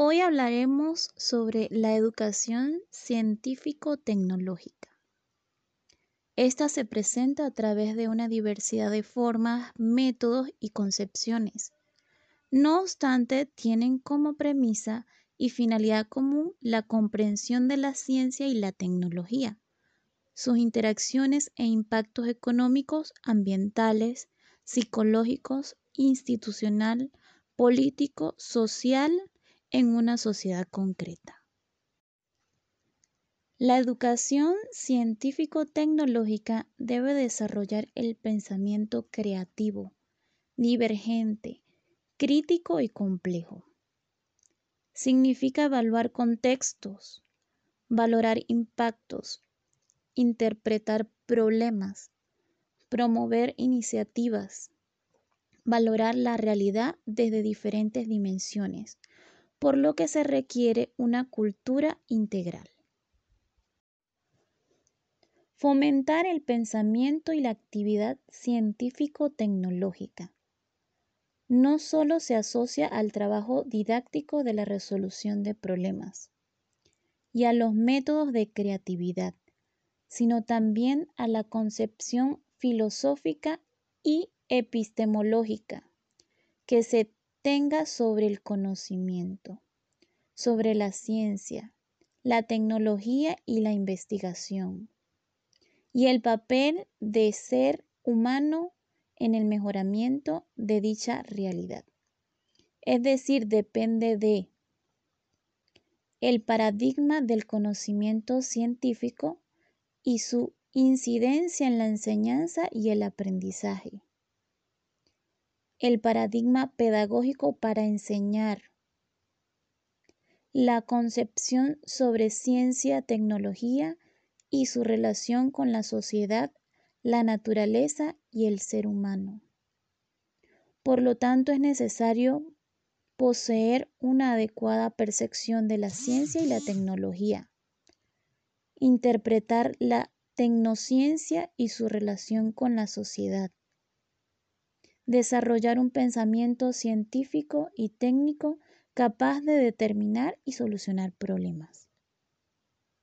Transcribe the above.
Hoy hablaremos sobre la educación científico-tecnológica. Esta se presenta a través de una diversidad de formas, métodos y concepciones. No obstante, tienen como premisa y finalidad común la comprensión de la ciencia y la tecnología, sus interacciones e impactos económicos, ambientales, psicológicos, institucional, político, social en una sociedad concreta. La educación científico-tecnológica debe desarrollar el pensamiento creativo, divergente, crítico y complejo. Significa evaluar contextos, valorar impactos, interpretar problemas, promover iniciativas, valorar la realidad desde diferentes dimensiones, por lo que se requiere una cultura integral. Fomentar el pensamiento y la actividad científico-tecnológica no solo se asocia al trabajo didáctico de la resolución de problemas y a los métodos de creatividad, sino también a la concepción filosófica y epistemológica que se tenga sobre el conocimiento, sobre la ciencia, la tecnología y la investigación, y el papel de ser humano en el mejoramiento de dicha realidad. Es decir, depende de el paradigma del conocimiento científico y su incidencia en la enseñanza y el aprendizaje. El paradigma pedagógico para enseñar. La concepción sobre ciencia, tecnología y su relación con la sociedad, la naturaleza y el ser humano. Por lo tanto, es necesario poseer una adecuada percepción de la ciencia y la tecnología, interpretar la tecnociencia y su relación con la sociedad, desarrollar un pensamiento científico y técnico capaz de determinar y solucionar problemas.